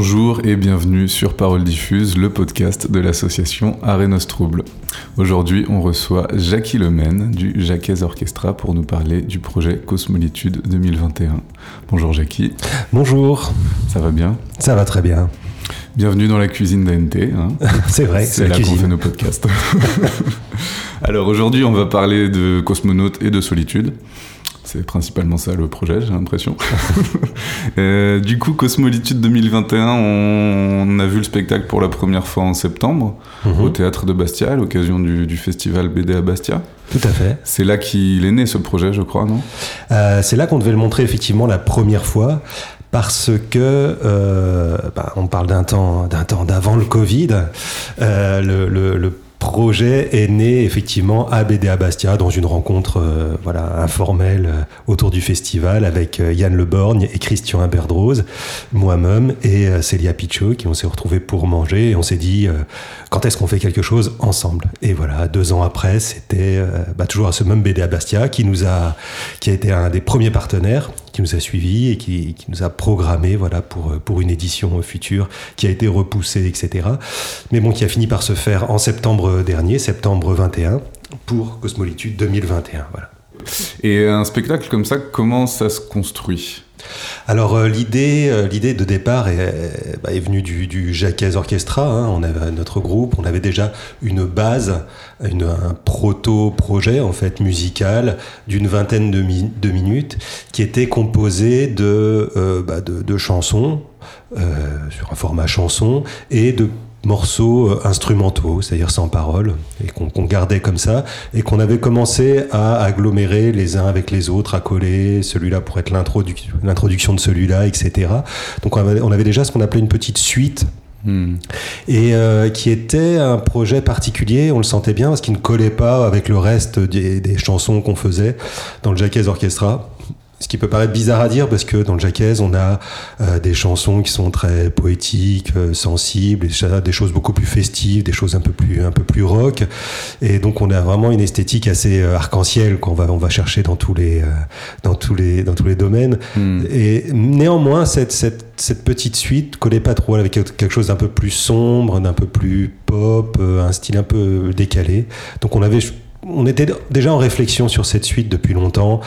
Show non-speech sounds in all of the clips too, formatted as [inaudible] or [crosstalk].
Bonjour et bienvenue sur Parole Diffuse, le podcast de l'association Arenos Trouble. Aujourd'hui, on reçoit Jackie Lemaine du Jacques Orchestra pour nous parler du projet Cosmolitude 2021. Bonjour Jackie. Bonjour. Ça va bien? Ça va très bien. Bienvenue dans la cuisine d'ANT. Hein. [laughs] c'est vrai, c'est là qu'on fait nos podcasts. [laughs] Alors aujourd'hui, on va parler de cosmonautes et de solitude. C'est principalement ça le projet, j'ai l'impression. [laughs] Euh, du coup, Cosmolitude 2021, on, a vu le spectacle pour la première fois en septembre mhm. au théâtre de Bastia à l'occasion du, festival BD à Bastia. Tout à fait. C'est là qu'il est né ce projet, je crois, non? Euh, C'est là qu'on devait le montrer effectivement la première fois parce que euh, bah, on parle d'un temps d'un temps d'avant le Covid. le, le, le projet est né effectivement à BDA Bastia dans une rencontre euh, voilà informelle euh, autour du festival avec euh, Yann Leborgne et Christian Imberdrose, moi-même et Célia Pichot qui on s'est retrouvés pour manger et on s'est dit quand est-ce qu'on fait quelque chose ensemble? Et voilà deux ans après c'était bah, toujours à ce même BDA Bastia qui nous a qui a été un des premiers partenaires qui nous a suivis et qui, nous a programmé voilà, pour, pour une édition future qui a été repoussée, etc. Mais bon, qui a fini par se faire en septembre dernier, septembre 21, pour Cosmolitude 2021. Voilà. Et un spectacle comme ça, comment ça se construit? Alors euh, l'idée, euh, l'idée de départ est, bah, venue du, du Jacques Orchestra. Hein. On avait notre groupe, on avait déjà une base, un proto-projet en fait musical d'une vingtaine de, minutes qui était composé de, euh, bah, de, chansons sur un format chanson et de morceaux euh, instrumentaux, c'est-à-dire sans parole, et qu'on gardait comme ça, et qu'on avait commencé à agglomérer les uns avec les autres, à coller celui-là pour être l'introduction de celui-là, etc. Donc on avait, déjà ce qu'on appelait une petite suite hmm. Et euh, qui était un projet particulier, on le sentait bien parce qu'il ne collait pas avec le reste des, des chansons qu'on faisait dans le Jacques Orchestra. Ce qui peut paraître bizarre à dire parce que dans le Jacques, on a euh, des chansons qui sont très poétiques, euh, sensibles, et des choses beaucoup plus festives, des choses un peu plus un peu plus rock, et donc on a vraiment une esthétique assez euh, arc-en-ciel qu'on va on va chercher dans tous les dans tous les dans tous les domaines. Hmm. Et néanmoins cette, cette cette petite suite collait pas trop avec quelque chose d'un peu plus sombre, d'un peu plus pop, un style un peu décalé. Donc on avait on était déjà en réflexion sur cette suite depuis longtemps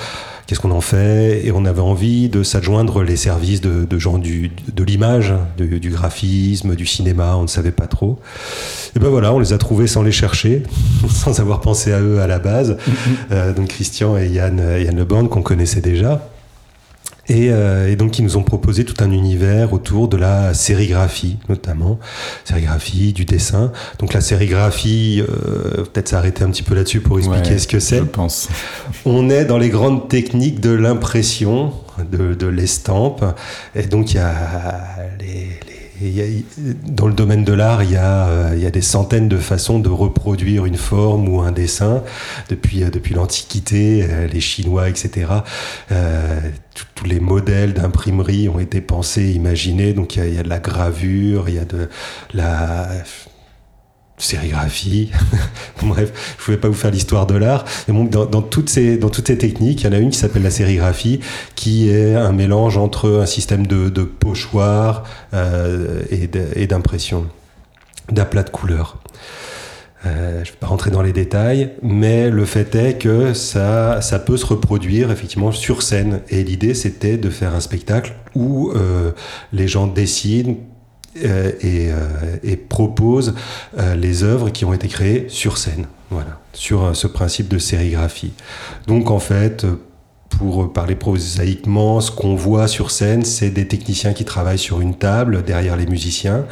qu'est-ce qu'on en fait? Et on avait envie de s'adjoindre les services de, gens du, de l'image, du graphisme, du cinéma, on ne savait pas trop. Et ben voilà, on les a trouvés sans les chercher, [laughs] sans avoir pensé à eux à la base. Mm-hmm. Euh, donc Christian et Yann, Yann Leborn qu'on connaissait déjà. Euh, et, donc, ils nous ont proposé tout un univers autour de la sérigraphie, notamment. Sérigraphie, du dessin. Donc, la sérigraphie, euh, peut-être s'arrêter un petit peu là-dessus pour expliquer ce que c'est. Je pense. On est dans les grandes techniques de l'impression, de, de l'estampe. Et donc, il y a les dans le domaine de l'art, il, euh, il, y a des centaines de façons de reproduire une forme ou un dessin. Depuis, euh, depuis l'Antiquité, euh, les Chinois, etc., tous les modèles d'imprimerie ont été pensés, imaginés. Donc y, a, il y, a, de la gravure, il y a de la sérigraphie. [laughs] Bref, je ne pouvais pas vous faire l'histoire de l'art. Et donc, dans, toutes ces, dans toutes ces techniques, il y en a une qui s'appelle la sérigraphie, qui est un mélange entre un système de, de pochoir euh, et d'impression, d'aplat de couleurs. Euh, je ne vais pas rentrer dans les détails, mais le fait est que ça, ça peut se reproduire effectivement sur scène. Et l'idée, c'était de faire un spectacle où euh, les gens euh, et, euh, et, propose euh, les œuvres qui ont été créées sur scène, voilà, sur ce principe de sérigraphie. Donc en fait, pour parler prosaïquement, ce qu'on voit sur scène, c'est des techniciens qui travaillent sur une table derrière les musiciens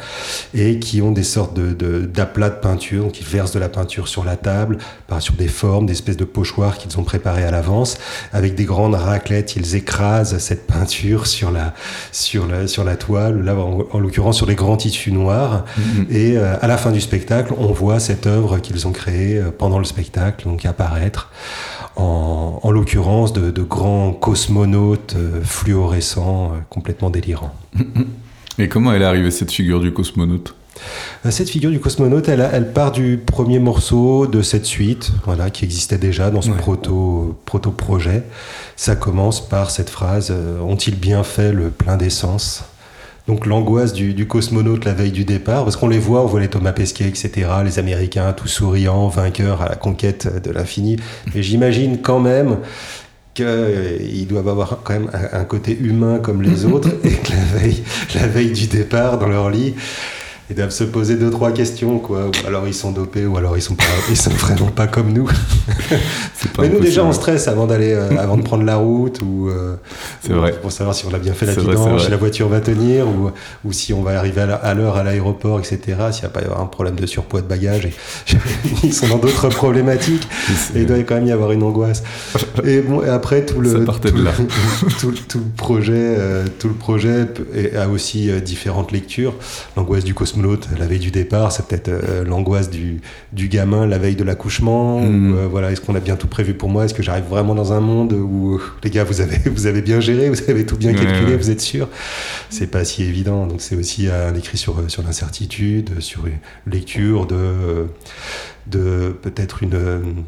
et qui ont des sortes d'aplats de, de, peinture, donc ils versent de la peinture sur la table, sur des formes, des espèces de pochoirs qu'ils ont préparés à l'avance. Avec des grandes raclettes, ils écrasent cette peinture sur la, sur la, sur la toile, là en, l'occurrence sur les grands tissus noirs. Mm-hmm. Et euh, à la fin du spectacle, on voit cette œuvre qu'ils ont créée euh, pendant le spectacle, donc apparaître en, en l'occurrence de, de, grands cosmonautes euh, fluorescents, euh, complètement délirants. Et comment elle est arrivée cette figure du cosmonaute? Euh, cette figure du cosmonaute, elle, elle, part du premier morceau de cette suite, voilà, qui existait déjà dans ce proto, proto projet. Ça commence par cette phrase Ont-ils bien fait le plein d'essence? Donc l'angoisse du, cosmonaute la veille du départ, parce qu'on les voit, on voit les Thomas Pesquet, etc., les Américains, tous souriants, vainqueurs à la conquête de l'infini. Mais j'imagine quand même qu'ils doivent avoir quand même un, côté humain comme les autres, et que la veille, la veille du départ, dans leur lit, ils doivent se poser deux trois questions quoi. Ou alors ils sont dopés ou alors ils sont pas ils sont vraiment pas comme nous. [laughs] Mais nous déjà on stresse avant d'aller euh, avant de prendre la route ou euh, c'est vrai. pour savoir si on a bien fait la vidange si la voiture va tenir ou, ou si on va arriver à l'heure à l'aéroport etc s'il n'y a pas y avoir un problème de surpoids de bagages et, [laughs] ils sont dans d'autres problématiques. Et il doit quand même y avoir une angoisse. Et bon après tout le tout, là. tout, [laughs] tout, le projet euh, tout le projet a aussi différentes lectures. L'angoisse du cosmos la veille du départ, c'est peut-être euh, l'angoisse du, du, gamin la veille de l'accouchement. Mm. Euh, voilà, est-ce qu'on a bien tout prévu pour moi? Est-ce que j'arrive vraiment dans un monde où euh, les gars, vous avez, vous avez bien géré, vous avez tout bien calculé, vous êtes sûr? C'est pas si évident. Donc c'est aussi un écrit sur, sur l'incertitude, sur une lecture de, de peut-être une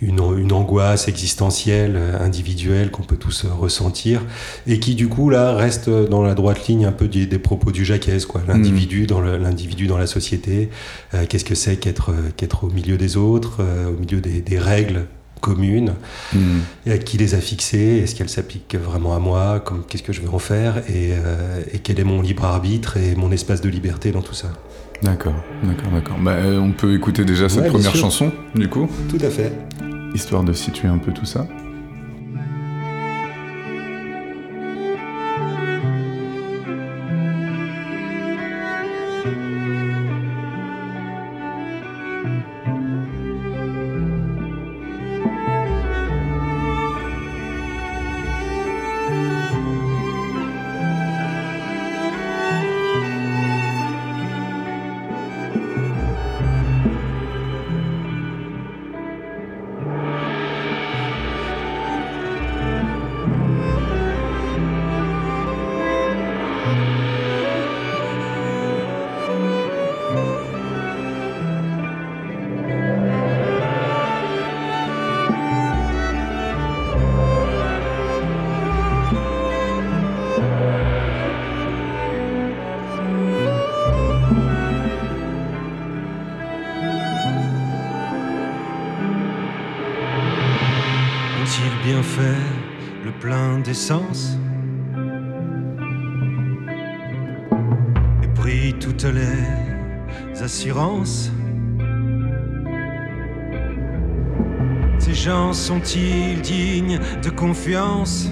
une, angoisse existentielle, euh, individuelle qu'on peut tous euh, ressentir, et qui du coup là reste dans la droite ligne un peu des, propos du Jacques, quoi. L'individu mm. dans l'individu dans la société. Euh, qu'est-ce que c'est qu'être qu'être au milieu des autres, au milieu des, règles communes, mm. et à qui les a fixées, est-ce qu'elles s'appliquent vraiment à moi, qu'est-ce que je vais en faire, et, quel est mon libre arbitre et mon espace de liberté dans tout ça? D'accord, d'accord, d'accord. Bah, on peut écouter déjà cette première chanson, du coup Tout à fait histoire de situer un peu tout ça. Et pris toutes les assurances. Ces gens sont-ils dignes de confiance?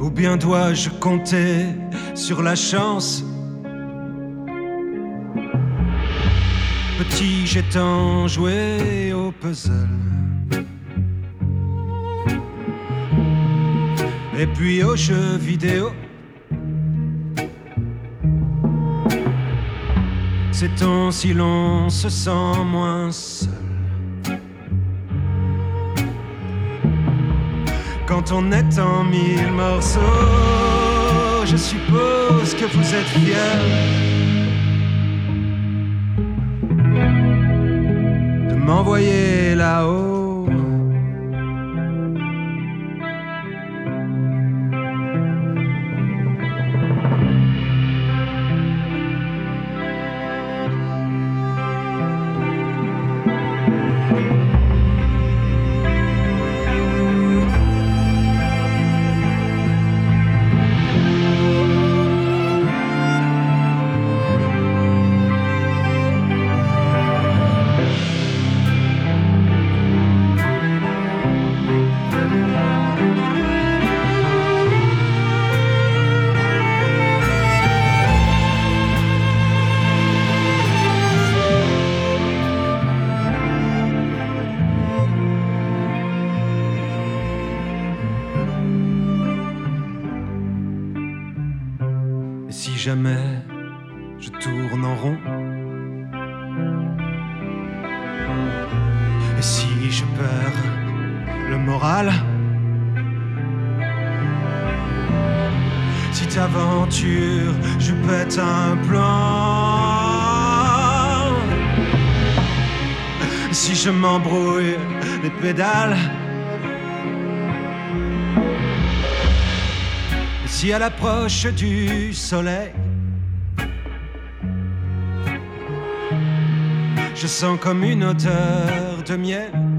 Ou bien dois-je compter sur la chance? Petit, j'ai tant joué au puzzle. Et puis aux jeux vidéo. C'est temps si se sent moins seul. Quand on est en mille morceaux, je suppose que vous êtes fiers de m'envoyer là-haut. peur Le moral Si t'aventures, je pète un plan. Si je m'embrouille les pédales. Si à l'approche du soleil, je sens comme une odeur de miel.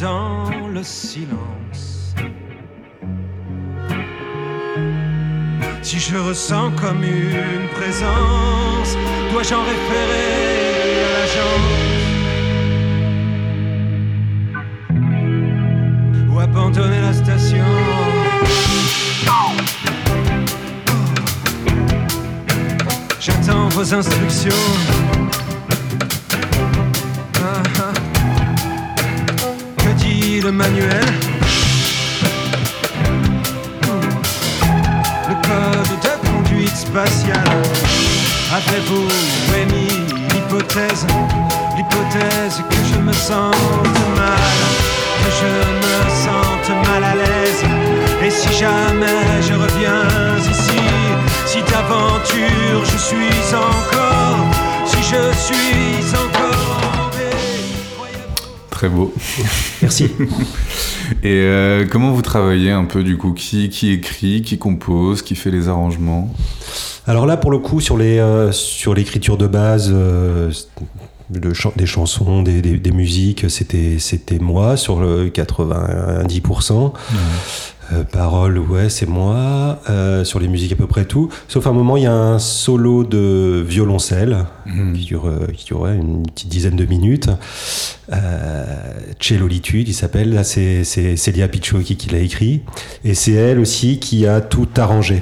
Dans le silence. Si je ressens comme une présence, dois-je en référer à l'agence ou abandonner la station? J'attends vos instructions. Le manuel Le code de conduite spatiale. Avez-vous émis l'hypothèse L'hypothèse que je me sente mal, que je me sente mal à l'aise? Et si jamais je reviens ici, si d'aventure je suis encore, si je suis encore. Très beau. [laughs] Merci. Et euh, comment vous travaillez un peu du coup? Qui, qui écrit, qui compose, qui fait les arrangements? Alors là, pour le coup, sur les euh, sur l'écriture de base, euh, chan- des chansons, des, des- des musiques, c'était c'était moi sur le 90%. Euh, paroles, ouais, c'est moi. Euh, sur les musiques, à peu près tout. Sauf à un moment, il y a un solo de violoncelle qui dure, euh, qui dure ouais, une petite dizaine de minutes. Euh, Cellolitude, il s'appelle. Là, c'est c'est Célia Picciocchi qui l'a écrit. Et c'est elle aussi qui a tout arrangé.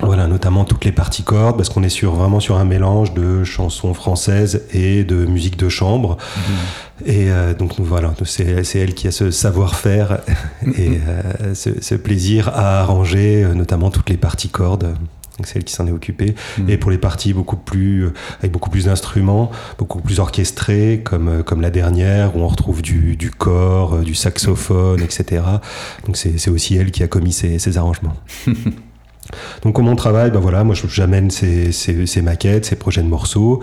Voilà, notamment toutes les parties cordes, parce qu'on est sur, vraiment sur un mélange de chansons françaises et de musique de chambre. Et euh, donc nous, voilà, c'est elle qui a ce savoir-faire et euh, ce, ce plaisir à arranger, euh, notamment toutes les parties cordes. Donc c'est elle qui s'en est occupée. Mhm. Et pour les parties beaucoup plus, avec beaucoup plus d'instruments, beaucoup plus orchestrées, comme, comme la dernière, où on retrouve du, du corps, du saxophone, etc. Donc c'est c'est aussi elle qui a commis ces, ces arrangements. [laughs] Donc comment on travaille ben voilà, Moi j'amène ces, ces- ces maquettes, ces projets de morceaux,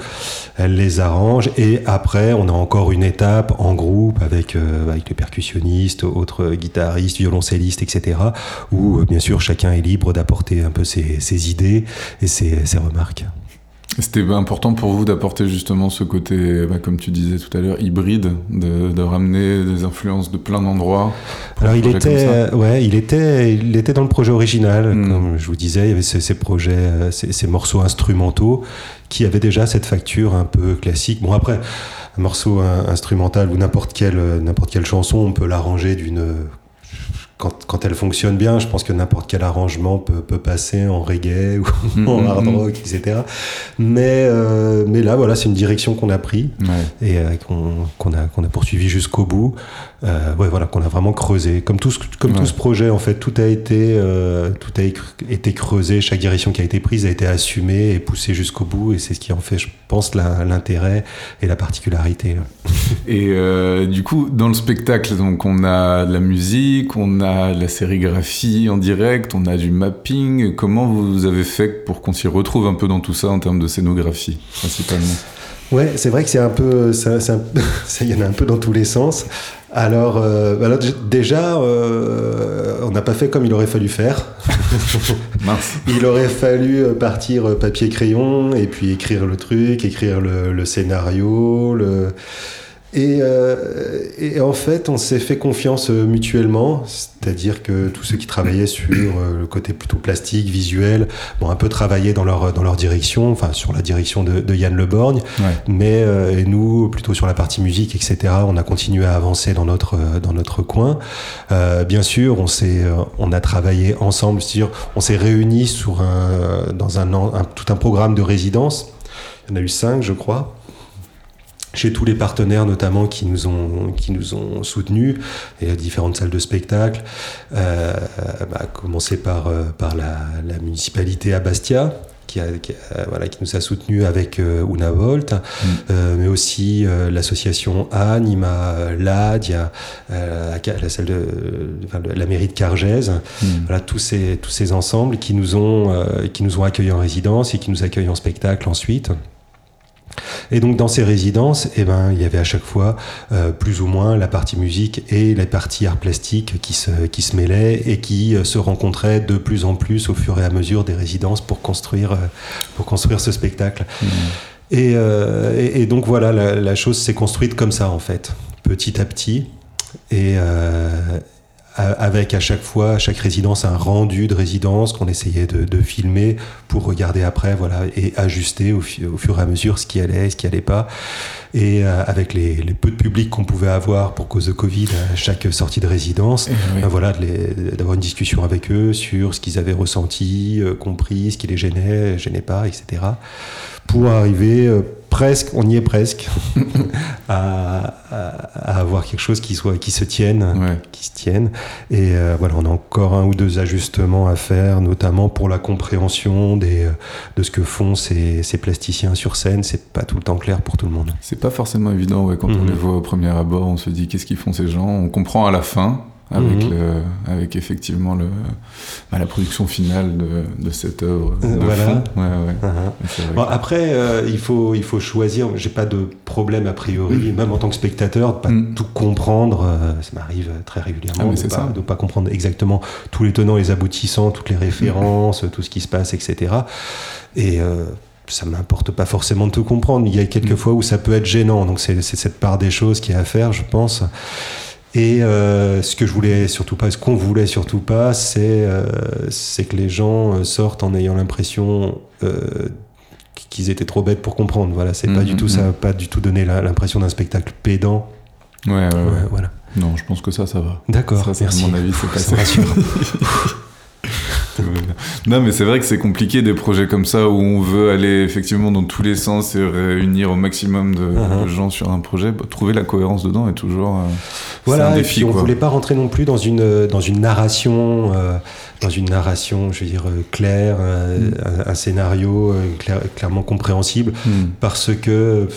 elle les arrange et après on a encore une étape en groupe avec, euh, avec les percussionnistes, autres guitaristes, violoncellistes, etc. Où euh, bien sûr chacun est libre d'apporter un peu ses, ses idées et ses, ses remarques. C'était important pour vous d'apporter justement ce côté, bah, comme tu disais tout à l'heure, hybride, de, de ramener des influences de plein d'endroits. Alors il était, euh, ouais, il était, il était dans le projet original, Mm. comme je vous disais, il y avait ces, ces projets, euh, ces, ces morceaux instrumentaux qui avaient déjà cette facture un peu classique. Bon après, un morceau instrumental ou n'importe quelle, euh, n'importe quelle chanson, on peut l'arranger d'une quand, quand elle fonctionne bien, je pense que n'importe quel arrangement peut, peut passer en reggae [laughs] ou Mm, en mm, hard mm. rock, etc. Mais, euh, mais là, voilà, c'est une direction qu'on a pris Ouais. et euh, qu'on a, qu'on a poursuivi jusqu'au bout. Euh, ouais, voilà, qu'on a vraiment creusé. Comme tout, ce- comme Ouais. tout ce projet, en fait, tout a été, euh, tout a été creusé. Chaque direction qui a été prise a été assumée et poussée jusqu'au bout. Et c'est ce qui en fait, je pense, l'intérêt et la particularité. Et euh, du coup, dans le spectacle, donc on a de la musique, on a de la sérigraphie en direct, on a du mapping. Comment vous avez fait pour qu'on s'y retrouve un peu dans tout ça en termes de scénographie, principalement? Ouais, c'est vrai que c'est un peu, il [laughs] y en a un peu dans tous les sens. Alors, euh, alors, d- déjà, euh, on n'a pas fait comme il aurait fallu faire. [laughs] Mince. Il aurait fallu partir papier crayon et puis écrire le truc, écrire le, le scénario, le et, euh, et en fait, on s'est fait confiance euh, mutuellement, c'est-à-dire que tous ceux qui travaillaient sur euh, le côté plutôt plastique, visuel, bon, un peu travaillé dans leur, dans leur direction, enfin sur la direction de, de Yann Leborgne, Ouais. mais euh, et nous, plutôt sur la partie musique, etc., on a continué à avancer dans notre, euh, dans notre coin. Euh, bien sûr, on, s'est, on a travaillé ensemble, c'est-à-dire on s'est réunis sur un, dans un, un- tout un programme de résidence. Il y en a eu cinq, je crois chez tous les partenaires notamment qui nous ont qui nous ont soutenus et à différentes salles de spectacle euh, bah, à commencer par euh, par la, la municipalité à Bastia qui, a, qui, a- voilà, qui nous a soutenus avec euh, Una Volt, euh, mais aussi euh, l'association Anima, LAD, il y a euh, la, salle de, enfin, la mairie de Cargèse, Mm. voilà tous ces tous ces ensembles qui nous ont euh, qui nous ont accueillis en résidence et qui nous accueillent en spectacle ensuite. Et donc dans ces résidences, eh ben, il y avait à chaque fois euh, plus ou moins la partie musique et la partie art plastique qui se, qui se mêlaient et qui euh, se rencontraient de plus en plus au fur et à mesure des résidences pour construire, euh, pour construire ce spectacle. Mmh. Et, euh, et- et donc voilà, la, la chose s'est construite comme ça en fait, petit à petit. Et euh, avec à chaque fois, à chaque résidence, un rendu de résidence qu'on essayait de, de filmer pour regarder après, voilà, et ajuster au, fur et à mesure ce qui allait, ce qui allait pas. Et euh, avec les, les peu de public qu'on pouvait avoir pour cause de Covid à chaque sortie de résidence, oui. ben voilà, d'avoir une discussion avec eux sur ce qu'ils avaient ressenti, euh, compris, ce qui les gênait, gênait pas, etc. Pour arriver euh, presque, on y est presque, [laughs] à, à- à avoir quelque chose qui soit, qui se tienne, Ouais. qui se tienne. Et euh, voilà, on a encore un ou deux ajustements à faire, notamment pour la compréhension des, euh, de ce que font ces, ces plasticiens sur scène. C'est pas tout le temps clair pour tout le monde. C'est pas forcément évident ouais, quand on Mhm. les voit au premier abord, on se dit qu'est-ce qu'ils font ces gens? On comprend à la fin avec, Mhm. le, avec effectivement le, bah, la production finale de, de cette œuvre. de Euh, voilà. Ouais, ouais. Uh-huh. Bon, après, euh, il, faut, il faut choisir. J'ai pas de problème a priori, même en tant que spectateur, de pas Mm. tout comprendre. euh, ça m'arrive très régulièrement Ah, de, c'est pas, ça. de pas comprendre exactement tous les tenants, les aboutissants, toutes les références, tout ce qui se passe, etc. Et euh, ça m'importe pas forcément de tout comprendre. Il y a quelques Mm. fois où ça peut être gênant. Donc c'est c'est cette part des choses qui est à faire, je pense. Et euh, ce que je voulais surtout pas, ce qu'on voulait surtout pas, c'est euh, que les gens euh, sortent en ayant l'impression euh, qu'ils étaient trop bêtes pour comprendre. Voilà, c'est pas Mhm, du tout mhm. ça, a pas du tout donné l'impression d'un spectacle pédant. Ouais, ouais, ouais. Voilà. Non, je pense que ça, ça va. D'accord, Ça, ça, à mon avis, c'est pas Ça. [laughs] [laughs] non, mais c'est vrai que c'est compliqué des projets comme ça où on veut aller effectivement dans tous les sens et réunir au maximum de, de gens sur un projet. Bah, trouver la cohérence dedans est toujours euh, Voilà, un et défi. puis on quoi. voulait pas rentrer non plus dans une dans une narration, euh, dans une narration, je veux dire euh, claire, euh, Mm. un, un scénario euh, clair- clairement compréhensible, Hmm. parce que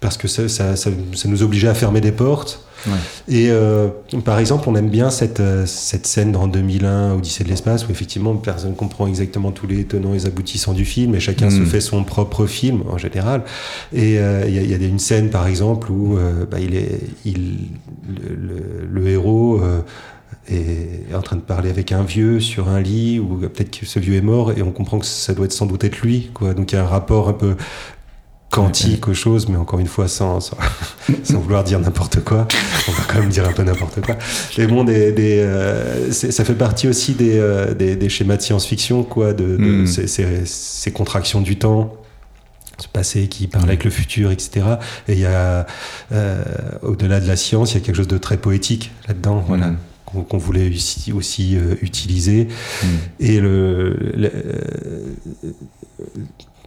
parce que ça, ça, ça- ça nous obligeait à fermer des portes. Ouais. Et euh, par exemple, on aime bien cette, euh, cette scène dans 2001, Odyssée de l'espace, où effectivement personne ne comprend exactement tous les tenants et les aboutissants du film, et chacun se Mm. fait son propre film en général. Et euh, il y, a- y une scène, par exemple, où euh, bah, il est, il, le, le- le héros est en train de parler avec un vieux sur un lit, ou peut-être que ce vieux est mort, et on comprend que ça doit être sans doute être lui. Quoi. Donc il y a un rapport un peu quantique aux choses, mais encore une fois sans, sans, [laughs] sans vouloir dire n'importe quoi. On va quand même dire un peu n'importe quoi. Mais bon, des, des, euh, ça fait partie aussi des, euh, des, des schémas de science-fiction, quoi, de, de Mm. ces, ces- ces contractions du temps. Ce passé qui parle avec le futur, etc. Et il y a, euh, au-delà de la science, il y a quelque chose de très poétique là-dedans, voilà, qu'on voulait aussi, aussi euh, utiliser. Hmm. Et le, le- euh,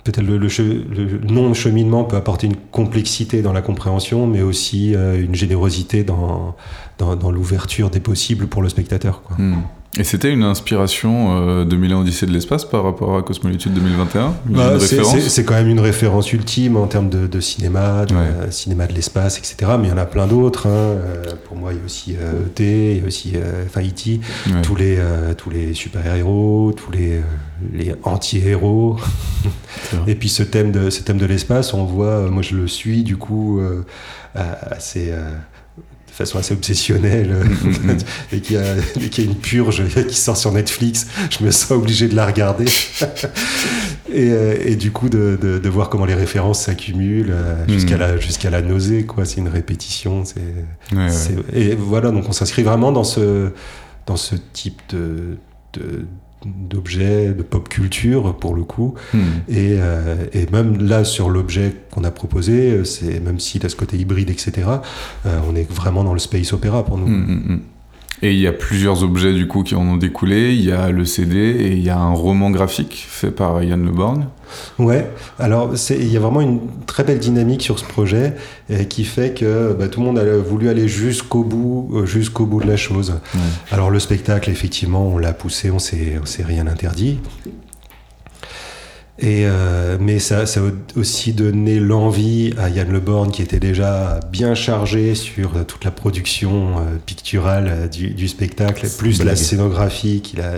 peut-être le, le le non-cheminement peut apporter une complexité dans la compréhension, mais aussi euh, une générosité dans, dans, dans l'ouverture des possibles pour le spectateur. Quoi. Hmm. Et c'était une inspiration euh, de Milan Odyssée de l'espace par rapport à Cosmolitude 2021 Il y a Bah, c'est- quand même une référence ultime en termes de, de cinéma, de Ouais. euh, cinéma de l'espace, etc. Mais il y en a plein d'autres. hein. Euh, pour moi, il y a aussi euh, ET, il y a aussi euh, E.T., Ouais. tous les, euh, tous les super-héros, tous les, euh, les anti-héros. Et puis ce thème de, ce thème de l'espace, on voit, euh, moi je le suis du coup euh, assez, euh, de façon assez obsessionnelle, Mm, mm, [laughs] mm. et qu'il y, a- y une purge [laughs] qui sort sur Netflix, je me sens obligé de la regarder. [laughs] et, et du coup de, de- de voir comment les références s'accumulent euh, jusqu'à Mm. la, jusqu'à la nausée, quoi. C'est une répétition. C'est, Ouais, ouais. c'est- et voilà, donc on s'inscrit vraiment dans ce, dans ce type de, de- d'objet de pop culture pour le coup Hmm. et, euh, et même là sur l'objet qu'on a proposé euh, c'est même s'il a ce côté hybride etc euh, on est vraiment dans le space opéra pour nous hmm, hmm. Et il y a plusieurs objets du coup qui en ont découlé. Il y a le CD et il y a un roman graphique fait par Yann Le Borgne. Ouais, alors il y a vraiment une très belle dynamique sur ce projet qui fait que bah, tout le monde a voulu aller jusqu'au bout, euh, jusqu'au bout de la chose. Ouais. Alors le spectacle, effectivement, on l'a poussé, on on s'est rien interdit. Et, euh, mais ça, ça a aussi donné l'envie à Yann Le Born, qui était déjà bien chargé sur toute la production euh, picturale euh, du, du spectacle, plus la scénographie qu'il a,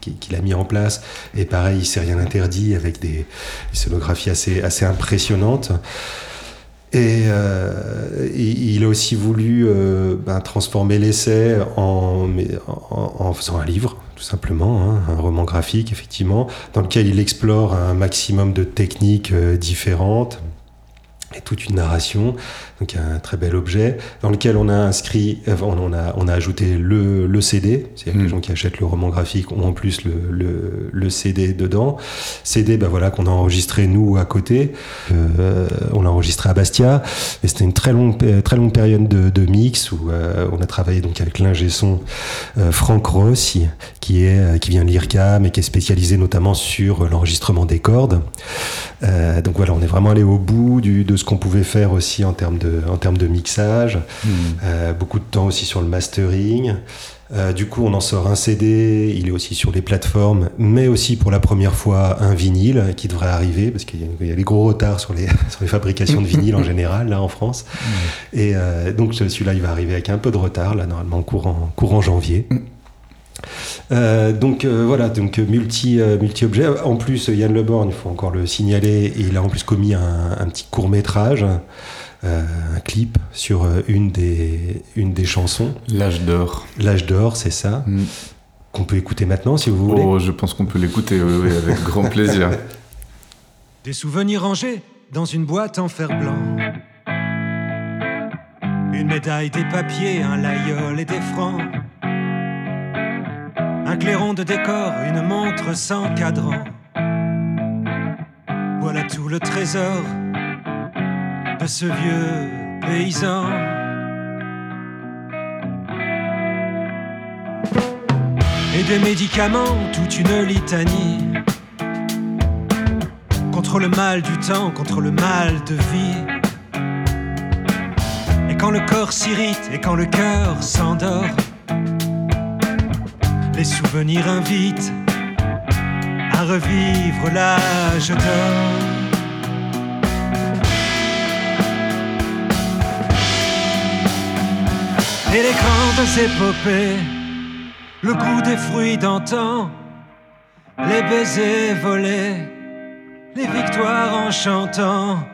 qu'il a mis en place. Et pareil, il s'est rien interdit avec des, des scénographies assez, assez impressionnantes. Et euh, il a aussi voulu euh, ben, transformer l'essai en, en, en, faisant un livre, tout simplement, hein, un roman graphique, effectivement, dans lequel il explore un maximum de techniques euh, différentes et toute une narration, donc un très bel objet, dans lequel on a inscrit, on a, on a ajouté le, le CD, c'est-à-dire que les Mm. gens qui achètent le roman graphique ont en plus le, le, le CD dedans. CD, bah voilà, qu'on a enregistré nous à côté, Euh, on l'a enregistré à Bastia, et c'était une très longue, euh, très longue période de, de mix où euh, on a travaillé donc avec l'ingé son euh, Franck Rossi, qui est euh, qui vient de l'IRCAM et qui est spécialisé notamment sur l'enregistrement des cordes. Euh, donc voilà, on est vraiment allé au bout du, de ce qu'on pouvait faire aussi en termes de, en termes de mixage. Euh, beaucoup de temps aussi sur le mastering. Euh, du coup, on en sort un CD, il est aussi sur les plateformes, mais aussi pour la première fois un vinyle qui devrait arriver, parce qu'il y, a- il y a des gros retards sur les, [laughs] sur les fabrications de vinyle en [laughs] général, là en France. Et euh, donc celui-là, il va arriver avec un peu de retard, là normalement courant, courant janvier. Euh, donc euh, voilà, donc euh, multi euh, multi objet. En plus, Yann Leborn, il faut encore le signaler, il a en plus commis un, un petit court métrage, euh, un clip sur une des une des chansons. L'âge d'or. L'âge d'or, c'est ça, Mm. qu'on peut écouter maintenant si vous voulez. Oh, je pense qu'on peut l'écouter, oui, oui, avec [laughs] grand plaisir. Des souvenirs rangés dans une boîte en fer blanc. Une médaille, des papiers, un layol et des francs. Un clairon de décor, une montre sans cadran. Voilà tout le trésor de ce vieux paysan. Et des médicaments, toute une litanie contre le mal du temps, contre le mal de vie. Et quand le corps s'irrite et quand le cœur s'endort, les souvenirs invitent à revivre l'âge d'or. Et les grandes épopées, le goût des fruits d'antan, les baisers volés les victoires en chantant.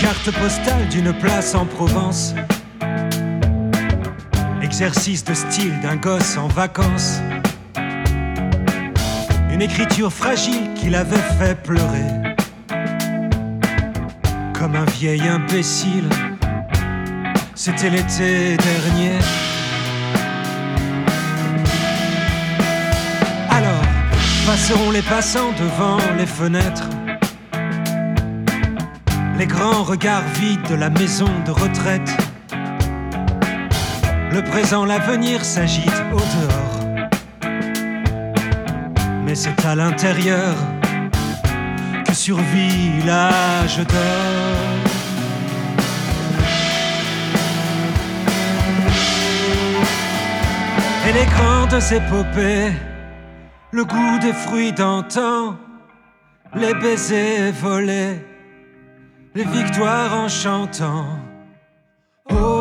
Carte postale d'une place en Provence. Exercice de style d'un gosse en vacances. Une écriture fragile qui l'avait fait pleurer comme un vieil imbécile. C'était l'été dernier. Alors, passeront les passants devant les fenêtres. Les grands regards vides de la maison de retraite. Le présent, l'avenir s'agite au dehors. Mais c'est à l'intérieur que survit l'âge d'or. Et les grandes épopées, le goût des fruits d'antan, les baisers volés, les victoires en chantant. Et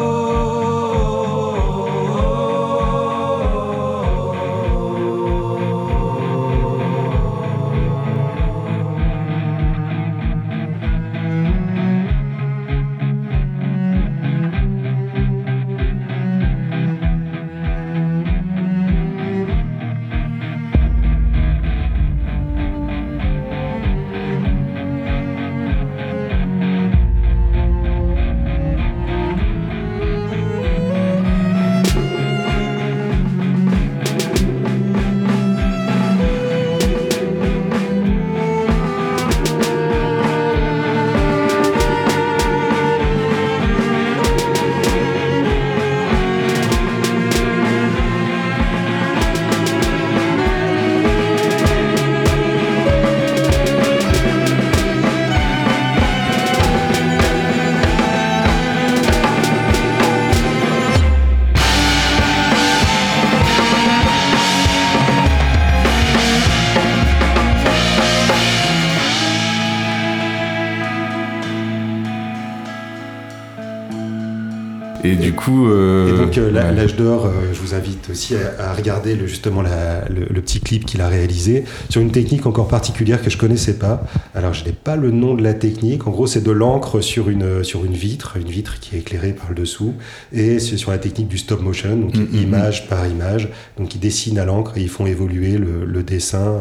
coup. et donc, l'âge d'or, je vous invite aussi à, regarder le, justement le, petit clip qu'il a réalisé sur une technique encore particulière que je connaissais pas. Alors, je n'ai pas le nom de la technique. En gros, c'est de l'encre sur une, sur une vitre, une vitre qui est éclairée par le dessous. Et c'est sur la technique du stop motion, donc mm, mm, mm. image par image. Donc, ils dessinent à l'encre et ils font évoluer le, dessin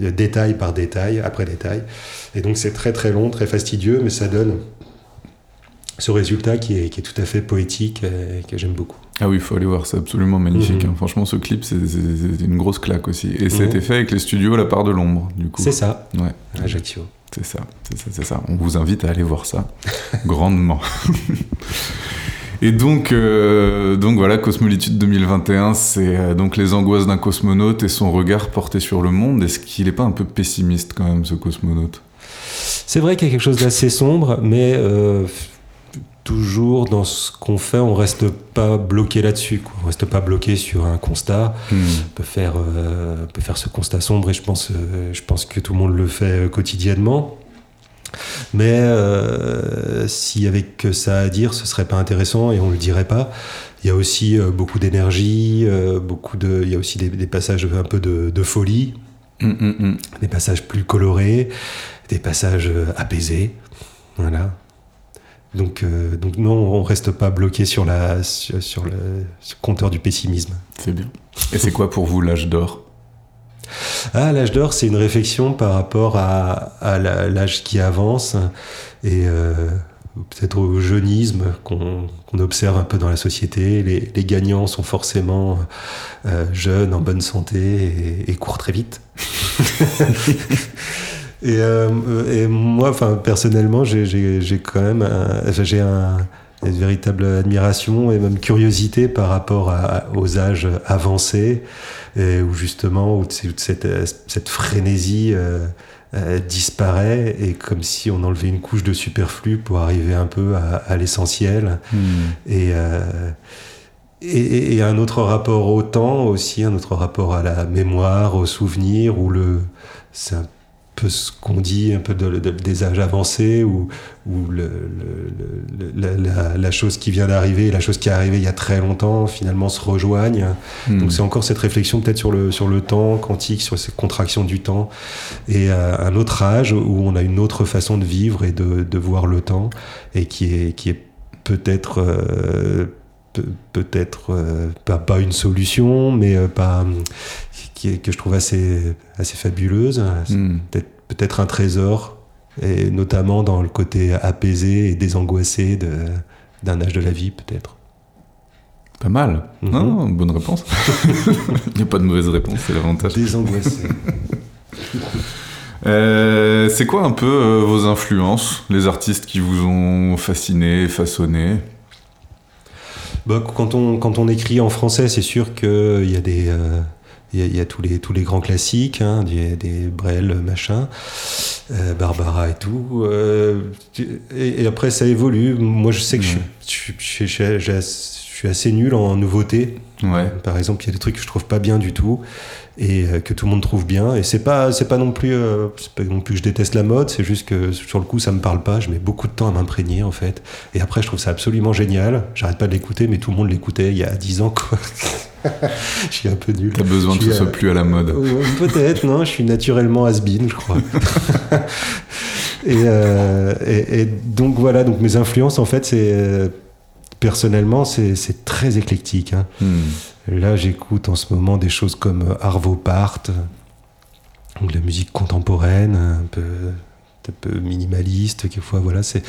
détail par détail après détail. Et donc, c'est très très long, très fastidieux, mais ça donne ce résultat qui est, qui est, tout à fait poétique et que j'aime beaucoup. Ah oui, il faut aller voir, c'est absolument magnifique. Mhm. Hein. Franchement, ce clip, c'est une grosse claque aussi. Et a été fait avec les studios La Part de l'Ombre, du coup. C'est ça. Ouais. Ajaccio. C'est ça, c'est ça, c'est ça. On vous invite à aller voir ça [laughs] grandement. Et donc, euh, donc voilà, Cosmolitude 2021, c'est euh, donc les angoisses d'un cosmonaute et son regard porté sur le monde. Est-ce qu'il n'est pas un peu pessimiste quand même, ce cosmonaute? C'est vrai qu'il y a quelque chose d'assez sombre, mais euh, toujours dans ce qu'on fait, on reste pas bloqué là-dessus. On reste pas bloqué sur un constat. Hmm. On peut faire, euh, peut faire ce constat sombre et je pense, euh, je pense que tout le monde le fait quotidiennement. Mais euh, s'il y avait que ça à dire, ce serait pas intéressant et on le dirait pas. Il y a aussi beaucoup d'énergie, beaucoup de, il y a aussi des, passages un peu de, folie, hmm, hmm, des passages plus colorés, des passages apaisés. Voilà. Donc, euh, donc non, on reste pas bloqué sur, la, sur, le, compteur du pessimisme. C'est bien. Et c'est quoi pour vous l'âge d'or? Ah, l'âge d'or, c'est une réflexion par rapport à, à l'âge qui avance et euh, peut-être au jeunisme qu'on observe un peu dans la société. Les, les gagnants sont forcément euh, jeunes, en bonne santé et, et courent très vite. [laughs] Et, euh, et moi, enfin, personnellement, j'ai quand même j'ai un, une véritable admiration et même curiosité par rapport à, aux âges avancés, et où justement où cette, cette frénésie euh, euh, disparaît et comme si on enlevait une couche de superflu pour arriver un peu à, à l'essentiel. Hmm. Et, euh, et, et, un autre rapport au temps aussi, un autre rapport à la mémoire, au souvenir, où le c'est un peu ce qu'on dit un peu de, des âges avancés ou, ou le, la, chose qui vient d'arriver et la chose qui est arrivée il y a très longtemps finalement se rejoignent. Hmm. Donc c'est encore cette réflexion peut-être sur le, sur le temps quantique, sur ces contractions du temps et euh, un autre âge où on a une autre façon de vivre et de, de voir le temps et qui est, qui est peut-être... Euh, peut-être euh, pas, pas, une solution, mais pas que je trouve assez, assez fabuleuse. Hmm. Peut-être un trésor, et notamment dans le côté apaisé et désangoissé d'un âge de la vie, peut-être. Pas mal. Mhm. Non, bonne réponse. [laughs] Il n'y a pas de mauvaise réponse, c'est l'avantage. Désangoissé. [laughs] Euh, c'est quoi un peu euh, vos influences, les artistes qui vous ont fasciné, façonné? Bah, quand, on, quand on écrit en français, c'est sûr qu'il y a des, euh, il y, a, tous, les, tous les grands classiques, hein, des, des Brel, machin, euh, Barbara et tout. Euh, et, après, ça évolue. Moi, je sais que je, je, je, je, suis assez nul en nouveautés. Ouais. Par exemple, il y a des trucs que je trouve pas bien du tout et euh, que tout le monde trouve bien. Et c'est pas, c'est pas non plus, euh, pas non plus que je déteste la mode, c'est juste que sur le coup, ça me parle pas. Je mets beaucoup de temps à m'imprégner en fait. Et après, je trouve ça absolument génial. J'arrête pas de l'écouter, mais tout le monde l'écoutait il y a 10 ans quoi. [laughs] je suis un peu nul. T'as besoin que ce soit plus à la mode. Peut-être, non. Je suis naturellement has-been, je crois. [laughs] Euh, et, et, donc voilà, donc mes influences en fait, c'est personnellement, c'est très éclectique. Hein. Hmm. Là, j'écoute en ce moment des choses comme euh, Arvo Part, ou de la musique contemporaine, un peu, un peu minimaliste, quelquefois. Voilà, c'est.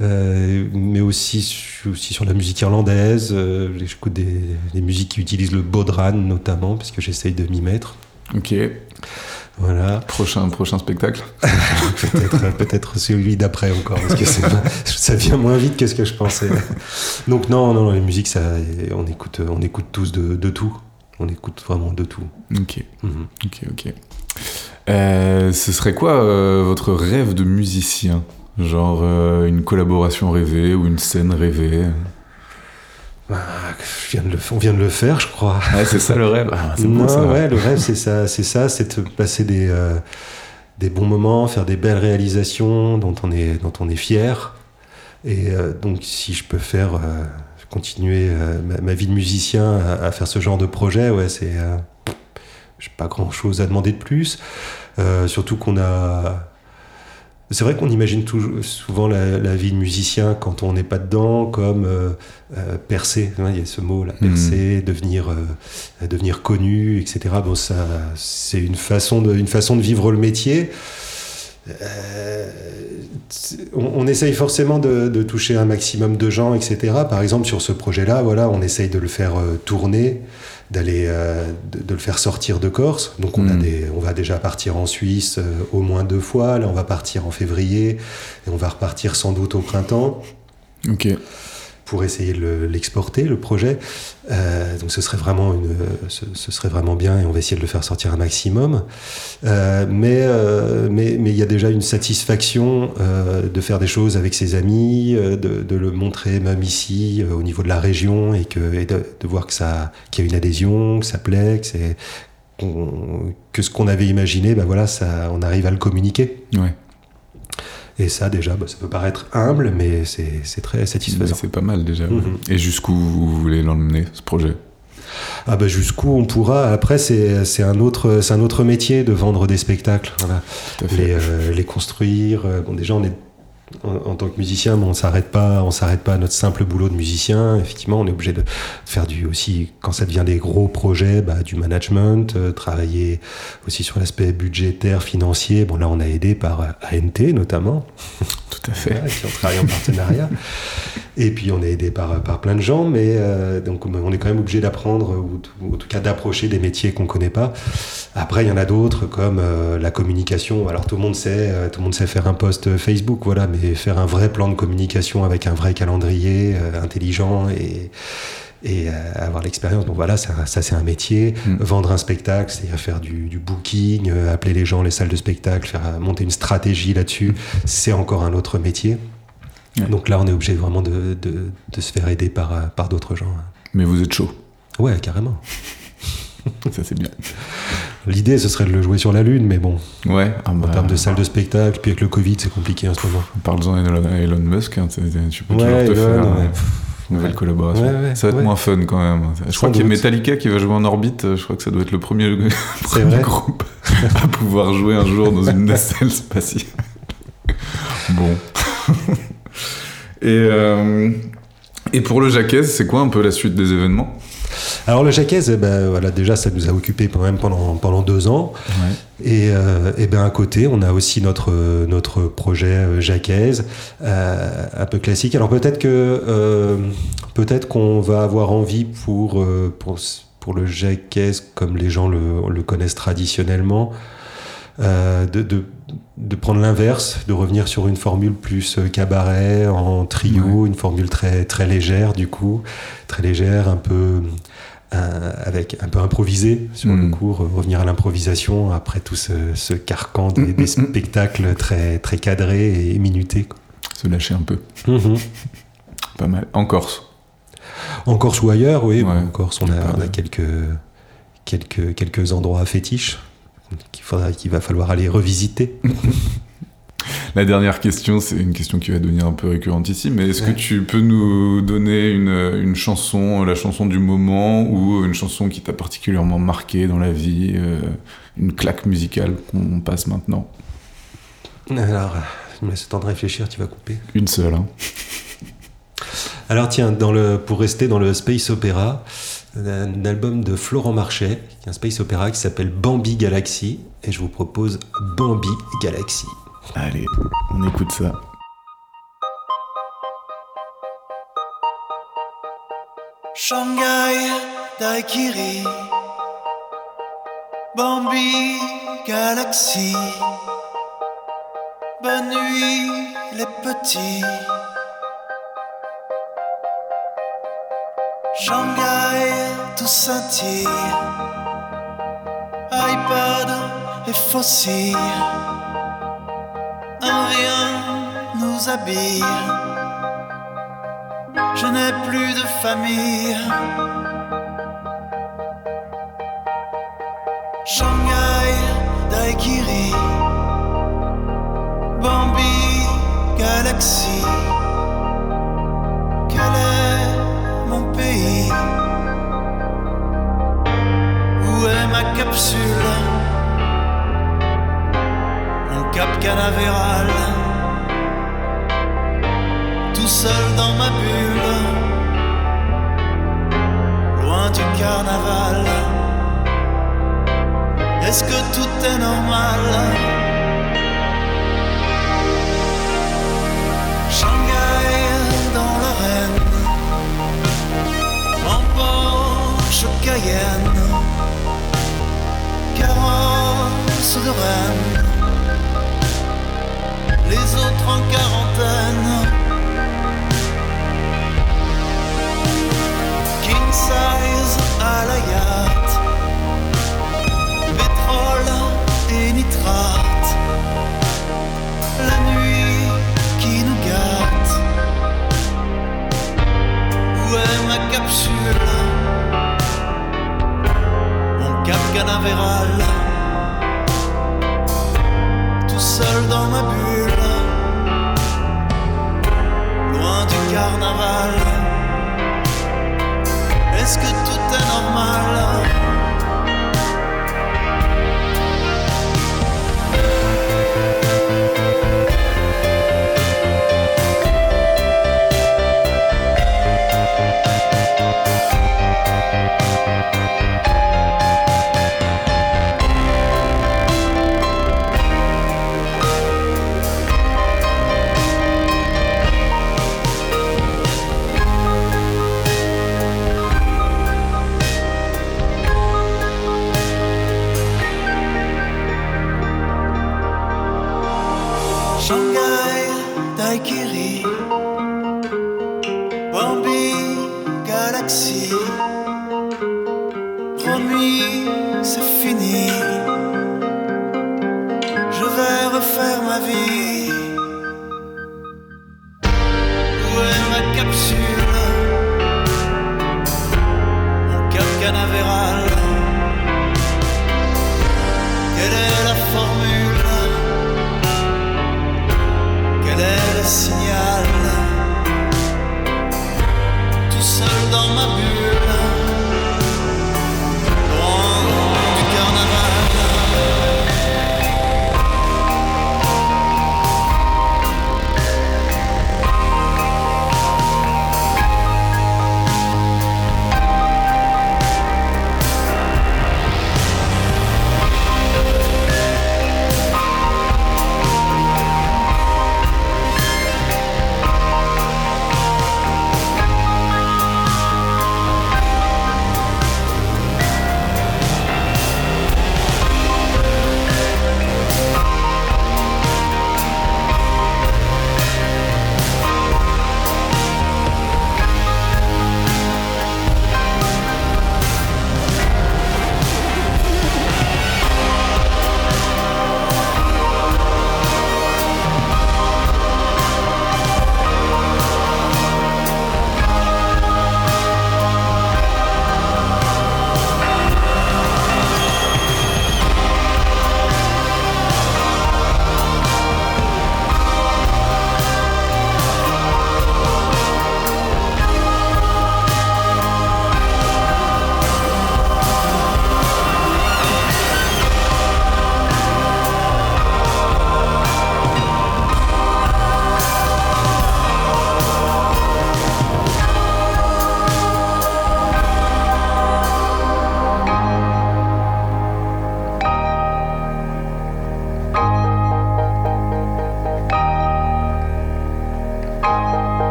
Euh, mais aussi, aussi sur la musique irlandaise. Euh, j'écoute des, des, musiques qui utilisent le bodhran notamment, parce que j'essaye de m'y mettre. Ok. Voilà. Prochain, prochain spectacle [laughs] Peut-être peut celui d'après encore, parce que [laughs] ça vient moins vite que ce que je pensais. Donc non, non, les musiques, ça, on, écoute, on écoute tous de, de tout. On écoute vraiment de tout. Ok, mhm. ok, ok. Euh, ce serait quoi euh, votre rêve de musicien? Genre euh, une collaboration rêvée ou une scène rêvée? Bah, viens de le, on vient de le faire, je crois. c'est ça [laughs] le rêve. Ah, non, ouais, le rêve, c'est ça, c'est ça, c'est de passer des, euh, des bons moments, faire des belles réalisations dont on est, dont on est fier. Et euh, donc, si je peux faire, euh, continuer ma, ma vie de musicien à, à faire ce genre de projet, ouais, c'est. j'ai pas grand chose à demander de plus. Surtout qu'on a. C'est vrai qu'on imagine toujours, souvent la, la vie de musicien quand on n'est pas dedans comme euh, euh, percer. hein, Il y a ce mot là, Mhm. percer, devenir, euh, devenir connu, etc. Bon, ça, c'est une façon de, une façon de vivre le métier. Euh, on, on essaye forcément de, de toucher un maximum de gens, etc. Par exemple, sur ce projet-là, voilà, on essaye de le faire euh, tourner, d'aller, euh, de, de le faire sortir de Corse. Donc, on, a Mm. des, on va déjà partir en Suisse euh, au moins deux fois. Là, on va partir en février et on va repartir sans doute au printemps Ok. Pour essayer de le- l'exporter, le projet. Euh, donc ce serait vraiment une, ce, serait vraiment bien et on va essayer de le faire sortir un maximum. Euh, mais euh, il y a déjà une satisfaction euh, de faire des choses avec ses amis, de, le montrer même ici au niveau de la région et que de, voir que ça qu'il y a une adhésion, que ça plaît, que que ce qu'on avait imaginé, ben voilà, ça, on arrive à le communiquer. Ouais. Et ça, déjà, bah, ça peut paraître humble, mais c'est très satisfaisant. C'est pas mal déjà. Mhm. Et jusqu'où vous voulez l'emmener, ce projet? Ah bah jusqu'où on pourra. Après, c'est un autre c'est un autre métier de vendre des spectacles. Voilà. Les, euh, les construire. euh, Bon, déjà, on est en, en tant que musicien, mais on s'arrête pas, on s'arrête pas à notre simple boulot de musicien. Effectivement, on est obligé de faire du aussi quand ça devient des gros projets, bah, du management, euh, travailler aussi sur l'aspect budgétaire, financier. Bon là, on a aidé par euh, ANT notamment. Tout à fait. Qui ont travaillé en partenariat. [laughs] Et puis on est aidé par, par plein de gens, mais euh, donc on est quand même obligé d'apprendre, ou, ou en tout cas d'approcher des métiers qu'on connaît pas. Après, il y en a d'autres comme euh, la communication. Alors tout le monde sait, euh, tout le monde sait faire un post Facebook, voilà, mais faire un vrai plan de communication avec un vrai calendrier intelligent et et avoir l'expérience. Donc voilà, ça, ça c'est un métier. Mm. Vendre un spectacle, c'est-à-dire faire du, du booking, euh, appeler les gens, les salles de spectacle, faire monter une stratégie là-dessus, c'est encore un autre métier. Ouais. Donc là, on est obligé vraiment de, de, de se faire aider par, euh, par d'autres gens. Mais vous êtes chaud. Ouais, carrément. [laughs] Ça, c'est bien. L'idée, ce serait de le jouer sur la Lune, mais bon, Ouais. Ah en bah, termes de salles de spectacle, puis avec le Covid, c'est compliqué en ce moment. Parle-en à Elon, Musk. hein, tu peux Ouais, toujours te Elon, faire ouais. euh, une nouvelle collaboration. Ouais, ça va être moins fun quand même. Je Sans crois qu'il y a. Metallica qui va jouer en orbite. Je crois que ça doit être le premier, [laughs] premier groupe à pouvoir jouer un jour dans une [laughs] nacelle spatiale. Bon. Et, euh, et pour le Jacques, c'est quoi un peu la suite des événements? Alors le Jacquez, eh ben, voilà, déjà, ça nous a occupé quand même pendant, pendant deux ans. Et, euh, et ben à côté, on a aussi notre notre projet euh, Jacquez, euh, un peu classique. Alors peut-être que euh, peut-être qu'on va avoir envie pour pour pour le Jacquez comme les gens le, le connaissent traditionnellement, euh, de, de de prendre l'inverse, de revenir sur une formule plus euh, cabaret en trio, une formule très très légère du coup, très légère, un peu euh, avec un peu improvisé sur le coup, re- revenir à l'improvisation après tout ce, ce carcan des, Mm, des mm, mm. spectacles très très cadrés et minutés. quoi. Se lâcher un peu. Mhm. [laughs] Pas mal. En Corse. En Corse ou ailleurs, oui, Ouais. en Corse, on a, on a quelques quelques quelques endroits fétiches qu'il va falloir aller revisiter. [laughs] La dernière question, c'est une question qui va devenir un peu récurrente ici, mais est-ce que tu peux nous donner une, une chanson, la chanson du moment, ou une chanson qui t'a particulièrement marqué dans la vie, euh, une claque musicale qu'on passe maintenant? Alors, je me laisse le temps de réfléchir, tu vas couper. Une seule, hein. Alors tiens, dans le, pour rester dans le space opéra, un album de Florent Marchais, qui est un space opéra qui s'appelle Bambi Galaxy, et je vous propose Bambi Galaxy. Allez, on écoute ça. Shanghai, Daikiri, Bambi, Galaxy. Bonne nuit, les petits. Shanghai, scintille. iPad et fossile. Un rien nous habille. Je n'ai plus de famille. Shanghai, Daikiri, Bambi, Galaxy. Quelle est Paris. Où capsule Mon cap canavéral. Tout seul dans ma bulle. Loin du carnaval. Est-ce que tout est normal? Les autres en quarantaine. Tout seul dans ma bulle. Loin du carnaval. Est-ce que tout Galaxy. Promis, c'est fini.